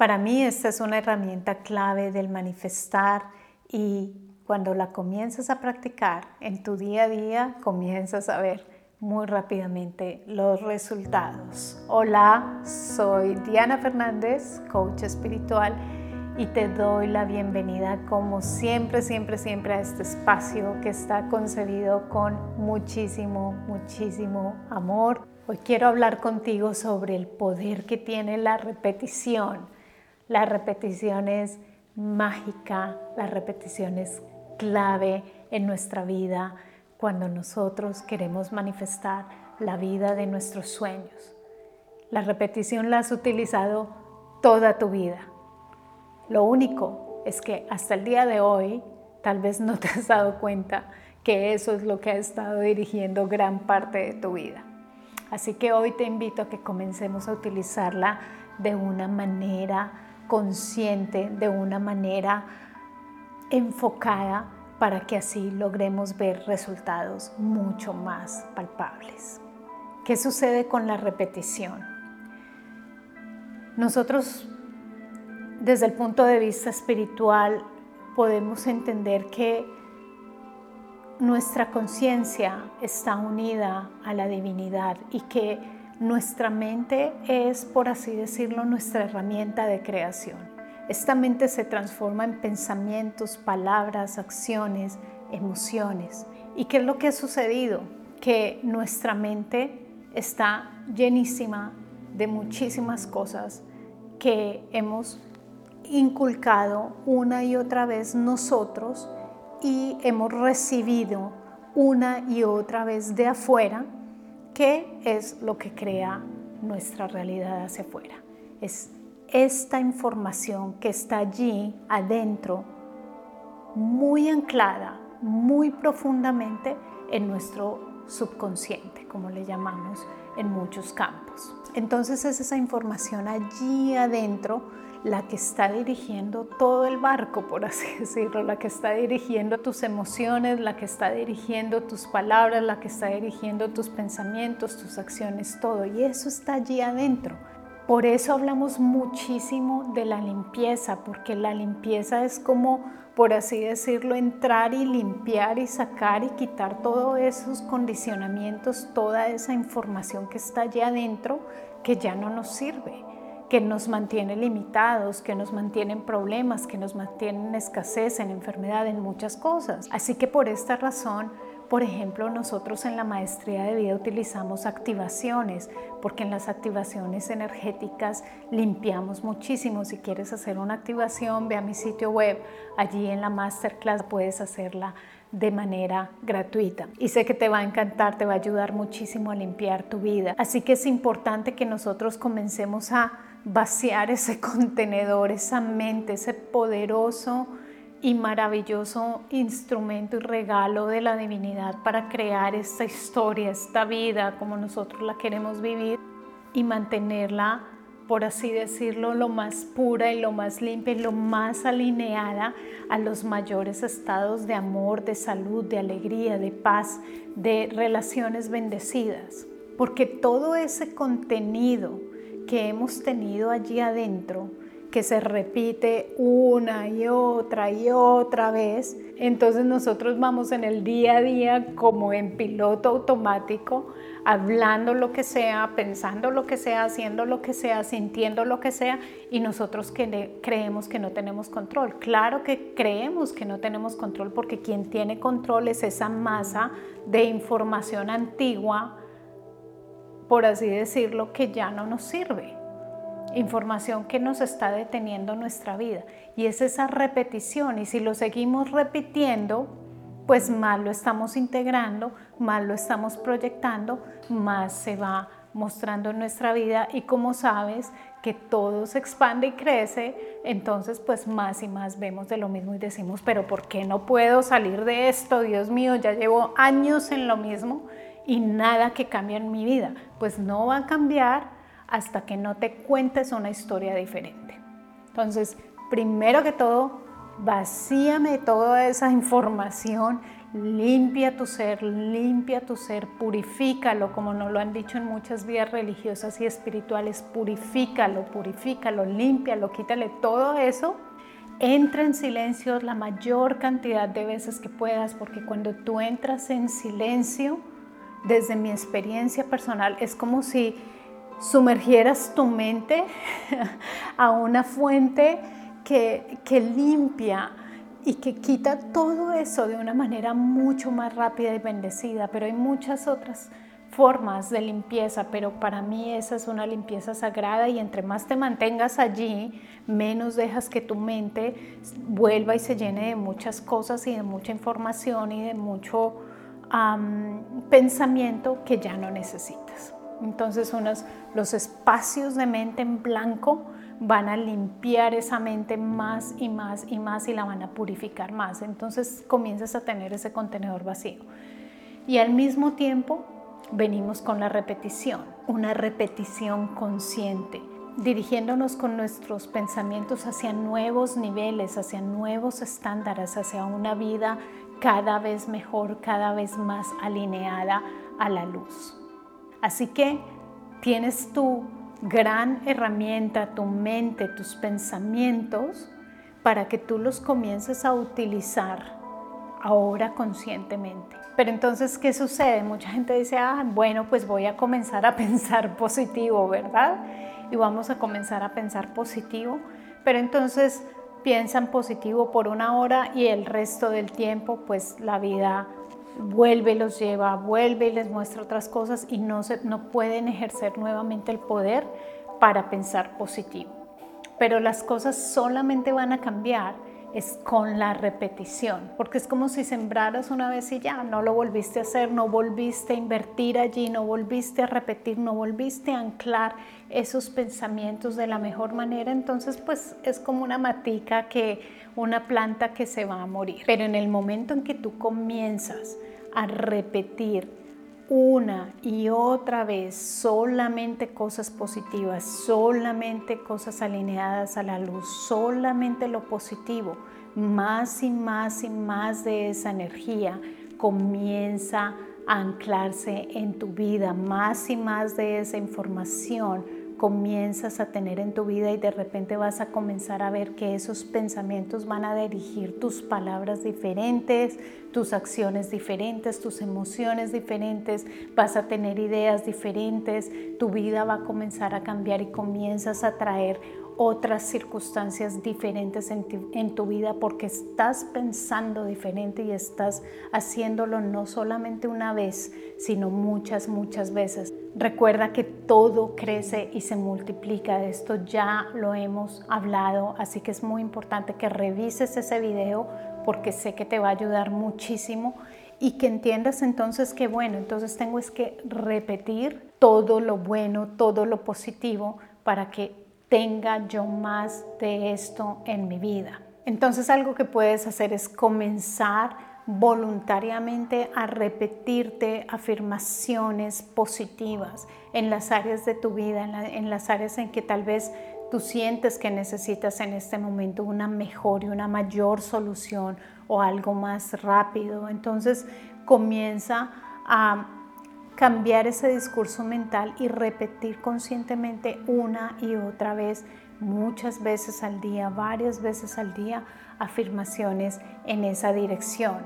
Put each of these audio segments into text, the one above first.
Para mí esta es una herramienta clave del manifestar y cuando la comienzas a practicar en tu día a día, comienzas a ver muy rápidamente los resultados. Hola, soy Diana Fernández, coach espiritual y te doy la bienvenida como siempre, siempre, siempre a este espacio que está concebido con muchísimo, muchísimo amor. Hoy quiero hablar contigo sobre el poder que tiene la repetición. La repetición es mágica, la repetición es clave en nuestra vida cuando nosotros queremos manifestar la vida de nuestros sueños. La repetición la has utilizado toda tu vida lo único es que hasta el día de hoy tal vez no te has dado cuenta que eso es lo que ha estado dirigiendo gran parte de tu vida. Así que hoy te invito a que comencemos a utilizarla de una manera consciente, de una manera enfocada para que así logremos ver resultados mucho más palpables. ¿Qué sucede con la repetición? Nosotros desde el punto de vista espiritual podemos entender que nuestra conciencia está unida a la divinidad y que nuestra mente es, por así decirlo, nuestra herramienta de creación. Esta mente se transforma en pensamientos, palabras, acciones, emociones. ¿Y qué es lo que ha sucedido? Que nuestra mente está llenísima de muchísimas cosas que hemos inculcado una y otra vez nosotros y hemos recibido una y otra vez de afuera, que es lo que crea nuestra realidad hacia afuera. Es esta información que está allí adentro, muy anclada, muy profundamente en nuestro subconsciente, como le llamamos en muchos campos. Entonces es esa información allí adentro la que está dirigiendo todo el barco, por así decirlo, la que está dirigiendo tus emociones, la que está dirigiendo tus palabras, la que está dirigiendo tus pensamientos, tus acciones, todo. Y eso está allí adentro. Por eso hablamos muchísimo de la limpieza, porque la limpieza es como, por así decirlo, entrar y limpiar y sacar y quitar todos esos condicionamientos, toda esa información que está allí adentro que ya no nos sirve que nos mantiene limitados, que nos mantienen problemas, que nos mantienen en escasez, en enfermedad, en muchas cosas. Así que por esta razón, por ejemplo, nosotros en la maestría de vida utilizamos activaciones, porque en las activaciones energéticas limpiamos muchísimo. Si quieres hacer una activación, ve a mi sitio web, allí en la masterclass puedes hacerla de manera gratuita. Y sé que te va a encantar, te va a ayudar muchísimo a limpiar tu vida. Así que es importante que nosotros comencemos a vaciar ese contenedor, esa mente, ese poderoso y maravilloso instrumento y regalo de la divinidad para crear esta historia, esta vida como nosotros la queremos vivir y mantenerla, por así decirlo, lo más pura y lo más limpia y lo más alineada a los mayores estados de amor, de salud, de alegría, de paz, de relaciones bendecidas. Porque todo ese contenido, que hemos tenido allí adentro, que se repite una y otra y otra vez, entonces nosotros vamos en el día a día como en piloto automático, hablando lo que sea, pensando lo que sea, haciendo lo que sea, sintiendo lo que sea, y nosotros creemos que no tenemos control. Claro que creemos que no tenemos control porque quien tiene control es esa masa de información antigua por así decirlo, que ya no nos sirve. Información que nos está deteniendo nuestra vida. Y es esa repetición. Y si lo seguimos repitiendo, pues más lo estamos integrando, más lo estamos proyectando, más se va mostrando en nuestra vida y como sabes que todo se expande y crece, entonces pues más y más vemos de lo mismo y decimos, pero ¿por qué no puedo salir de esto? Dios mío, ya llevo años en lo mismo y nada que cambie en mi vida. Pues no va a cambiar hasta que no te cuentes una historia diferente. Entonces, primero que todo, vacíame toda esa información, limpia tu ser, limpia tu ser, purifícalo, como nos lo han dicho en muchas vías religiosas y espirituales, purifícalo, purifícalo, límpialo, quítale todo eso. Entra en silencio la mayor cantidad de veces que puedas, porque cuando tú entras en silencio, desde mi experiencia personal, es como si sumergieras tu mente a una fuente que, que limpia y que quita todo eso de una manera mucho más rápida y bendecida, pero hay muchas otras formas de limpieza, pero para mí esa es una limpieza sagrada y entre más te mantengas allí, menos dejas que tu mente vuelva y se llene de muchas cosas y de mucha información y de mucho pensamiento que ya no necesitas. Entonces unos, los espacios de mente en blanco van a limpiar esa mente más y más y más y la van a purificar más. Entonces comienzas a tener ese contenedor vacío. Y al mismo tiempo venimos con la repetición, una repetición consciente, dirigiéndonos con nuestros pensamientos hacia nuevos niveles, hacia nuevos estándares, hacia una vida cada vez mejor, cada vez más alineada a la luz. Así que tienes tu gran herramienta, tu mente, tus pensamientos, para que tú los comiences a utilizar ahora conscientemente. Pero entonces, ¿qué sucede? Mucha gente dice, ah, bueno, pues voy a comenzar a pensar positivo, ¿verdad? Y vamos a comenzar a pensar positivo. Pero entonces piensan positivo por una hora y el resto del tiempo, pues la vida vuelve los lleva, vuelve y les muestra otras cosas y no, se, no pueden ejercer nuevamente el poder para pensar positivo. Pero las cosas solamente van a cambiar es con la repetición, porque es como si sembraras una vez y ya, no lo volviste a hacer, no volviste a invertir allí, no volviste a repetir, no volviste a anclar esos pensamientos de la mejor manera, entonces pues es como una matica que, una planta que se va a morir. Pero en el momento en que tú comienzas a repetir una y otra vez solamente cosas positivas, solamente cosas alineadas a la luz, solamente lo positivo, más y más y más de esa energía comienza a anclarse en tu vida, más y más de esa información comienzas a tener en tu vida y de repente vas a comenzar a ver que esos pensamientos van a dirigir tus palabras diferentes, tus acciones diferentes, tus emociones diferentes, vas a tener ideas diferentes, tu vida va a comenzar a cambiar y comienzas a traer otras circunstancias diferentes en tu, vida porque estás pensando diferente y estás haciéndolo no solamente una vez, sino muchas, muchas veces. Recuerda que todo crece y se multiplica. Esto ya lo hemos hablado, así que es muy importante que revises ese video porque sé que te va a ayudar muchísimo y que entiendas entonces que bueno, entonces tengo es que repetir todo lo bueno, todo lo positivo para que tenga yo más de esto en mi vida. Entonces algo que puedes hacer es comenzar voluntariamente a repetirte afirmaciones positivas en las áreas de tu vida, en, las áreas en que tal vez tú sientes que necesitas en este momento una mejor y una mayor solución o algo más rápido. Entonces comienza a cambiar ese discurso mental y repetir conscientemente una y otra vez, muchas veces al día, varias veces al día, afirmaciones en esa dirección.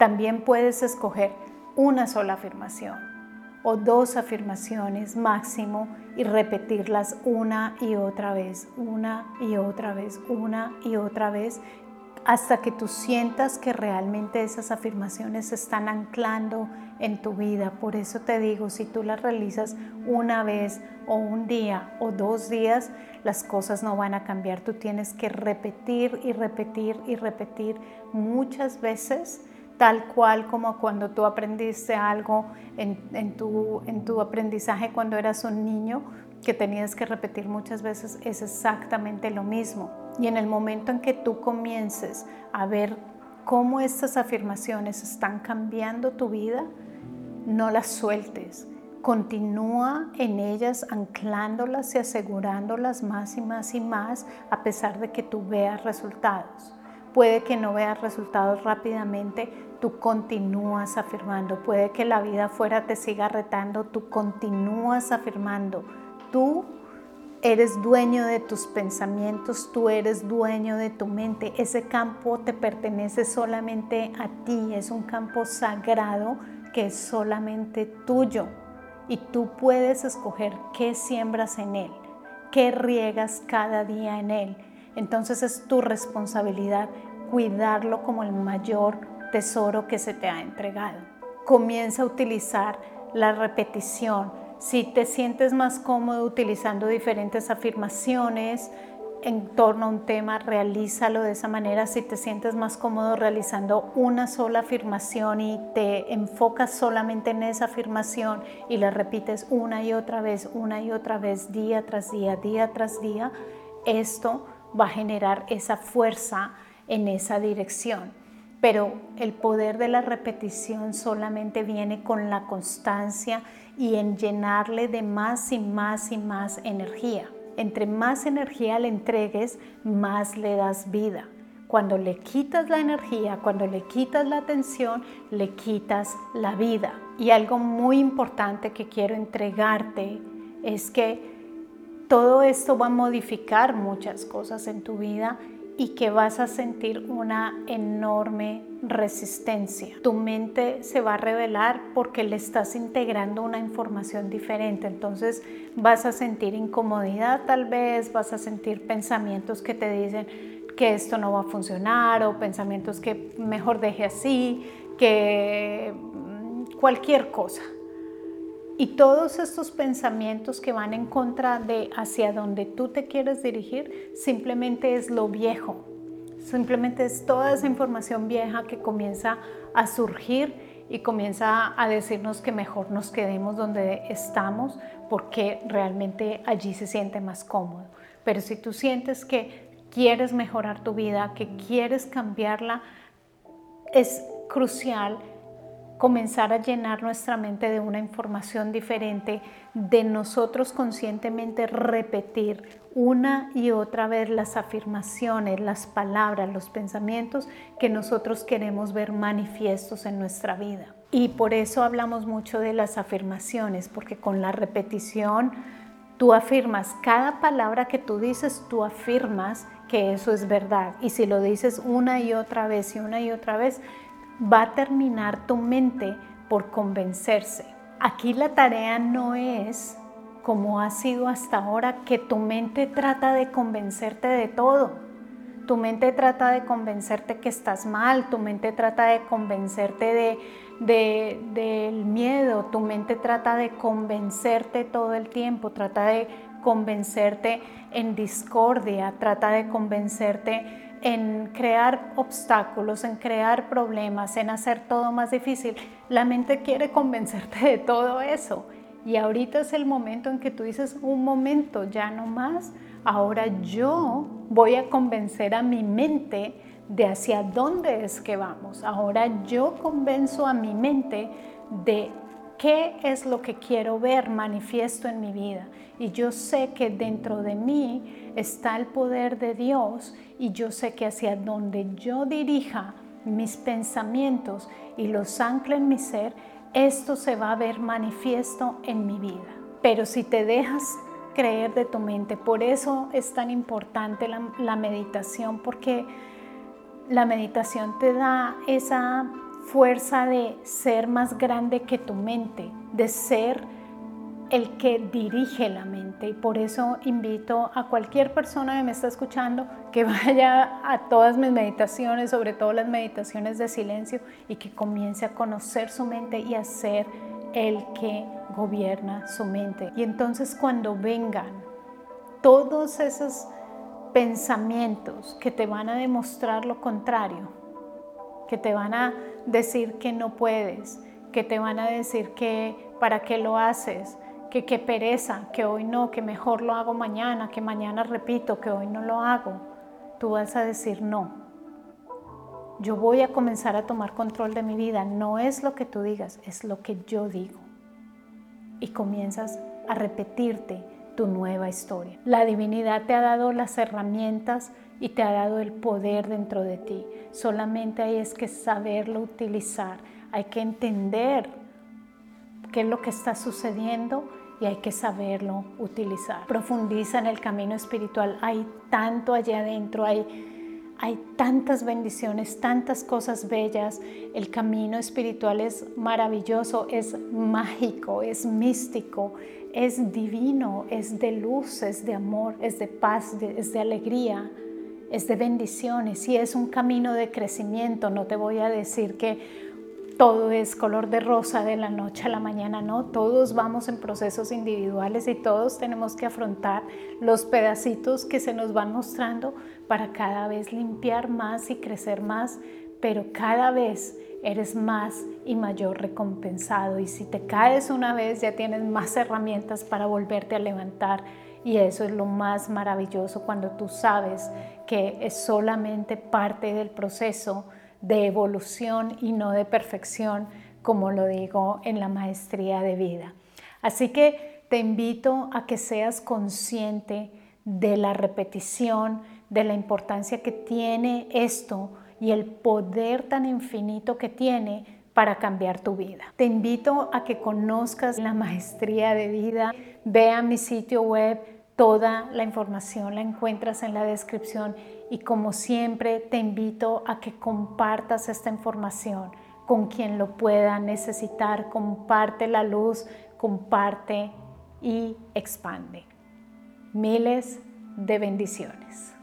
También puedes escoger una sola afirmación o dos afirmaciones máximo y repetirlas una y otra vez, una y otra vez, una y otra vez hasta que tú sientas que realmente esas afirmaciones se están anclando en tu vida. Por eso te digo, si tú las realizas una vez o un día o dos días, las cosas no van a cambiar. Tú tienes que repetir y repetir y repetir muchas veces tal cual como cuando tú aprendiste algo en, tu, en tu aprendizaje cuando eras un niño, que tenías que repetir muchas veces, es exactamente lo mismo. Y en el momento en que tú comiences a ver cómo estas afirmaciones están cambiando tu vida, no las sueltes. Continúa en ellas anclándolas y asegurándolas más y más y más a pesar de que tú veas resultados puede que no veas resultados rápidamente, tú continúas afirmando. Puede que la vida afuera te siga retando, tú continúas afirmando. Tú eres dueño de tus pensamientos, tú eres dueño de tu mente. Ese campo te pertenece solamente a ti, es un campo sagrado que es solamente tuyo. Y tú puedes escoger qué siembras en él, qué riegas cada día en él. Entonces es tu responsabilidad cuidarlo como el mayor tesoro que se te ha entregado. Comienza a utilizar la repetición. Si te sientes más cómodo utilizando diferentes afirmaciones en torno a un tema, realízalo de esa manera. Si te sientes más cómodo realizando una sola afirmación y te enfocas solamente en esa afirmación y la repites una y otra vez, una y otra vez, día tras día, día tras día, esto va a generar esa fuerza en esa dirección. Pero el poder de la repetición solamente viene con la constancia y en llenarle de más y más y más energía. Entre más energía le entregues, más le das vida. Cuando le quitas la energía, cuando le quitas la atención, le quitas la vida. Y algo muy importante que quiero entregarte es que todo esto va a modificar muchas cosas en tu vida y que vas a sentir una enorme resistencia. Tu mente se va a revelar porque le estás integrando una información diferente. Entonces vas a sentir incomodidad tal vez, vas a sentir pensamientos que te dicen que esto no va a funcionar o pensamientos que mejor deje así, que mm, cualquier cosa. Y todos estos pensamientos que van en contra de hacia donde tú te quieres dirigir, simplemente es lo viejo. Simplemente es toda esa información vieja que comienza a surgir y comienza a decirnos que mejor nos quedemos donde estamos porque realmente allí se siente más cómodo. Pero si tú sientes que quieres mejorar tu vida, que quieres cambiarla, es crucial comenzar a llenar nuestra mente de una información diferente, de nosotros conscientemente repetir una y otra vez las afirmaciones, las palabras, los pensamientos que nosotros queremos ver manifiestos en nuestra vida. Y por eso hablamos mucho de las afirmaciones, porque con la repetición tú afirmas, cada palabra que tú dices, tú afirmas que eso es verdad. Y si lo dices una y otra vez y una y otra vez, va a terminar tu mente por convencerse. Aquí la tarea no es, como ha sido hasta ahora, que tu mente trata de convencerte de todo. Tu mente trata de convencerte que estás mal, tu mente trata de convencerte de, del miedo, tu mente trata de convencerte todo el tiempo, trata de convencerte en discordia, trata de convencerte en crear obstáculos, en crear problemas, en hacer todo más difícil. La mente quiere convencerte de todo eso. Y ahorita es el momento en que tú dices, un momento, ya no más. Ahora yo voy a convencer a mi mente de hacia dónde es que vamos. Ahora yo convenzo a mi mente de qué es lo que quiero ver manifiesto en mi vida. Y yo sé que dentro de mí está el poder de Dios y yo sé que hacia donde yo dirija mis pensamientos y los ancle en mi ser, esto se va a ver manifiesto en mi vida. Pero si te dejas creer de tu mente, por eso es tan importante la, la meditación, porque la meditación te da esa fuerza de ser más grande que tu mente, de ser el que dirige la mente. Y por eso invito a cualquier persona que me está escuchando que vaya a todas mis meditaciones, sobre todo las meditaciones de silencio, y que comience a conocer su mente y a ser el que gobierna su mente. Y entonces cuando vengan todos esos pensamientos que te van a demostrar lo contrario, que te van a decir que no puedes, que te van a decir que para qué lo haces, que qué pereza, que hoy no, que mejor lo hago mañana, que mañana repito, que hoy no lo hago, tú vas a decir no. Yo voy a comenzar a tomar control de mi vida. No es lo que tú digas, es lo que yo digo. Y comienzas a repetirte tu nueva historia. La divinidad te ha dado las herramientas y te ha dado el poder dentro de ti. Solamente hay es que saberlo utilizar, hay que entender qué es lo que está sucediendo y hay que saberlo utilizar. Profundiza en el camino espiritual, hay tanto allá adentro, hay hay tantas bendiciones, tantas cosas bellas. El camino espiritual es maravilloso, es mágico, es místico, es divino, es de luz, es de amor, es de paz, es de alegría, es de bendiciones y es un camino de crecimiento. No te voy a decir que todo es color de rosa de la noche a la mañana, no, todos vamos en procesos individuales y todos tenemos que afrontar los pedacitos que se nos van mostrando para cada vez limpiar más y crecer más, pero cada vez eres más y mayor recompensado. Y si te caes una vez ya tienes más herramientas para volverte a levantar. Y eso es lo más maravilloso cuando tú sabes que es solamente parte del proceso de evolución y no de perfección, como lo digo en la maestría de vida. Así que te invito a que seas consciente de la repetición, de la importancia que tiene esto y el poder tan infinito que tiene para cambiar tu vida. Te invito a que conozcas la maestría de vida, vea mi sitio web, toda la información la encuentras en la descripción y como siempre te invito a que compartas esta información con quien lo pueda necesitar, comparte la luz, comparte y expande. Miles de bendiciones.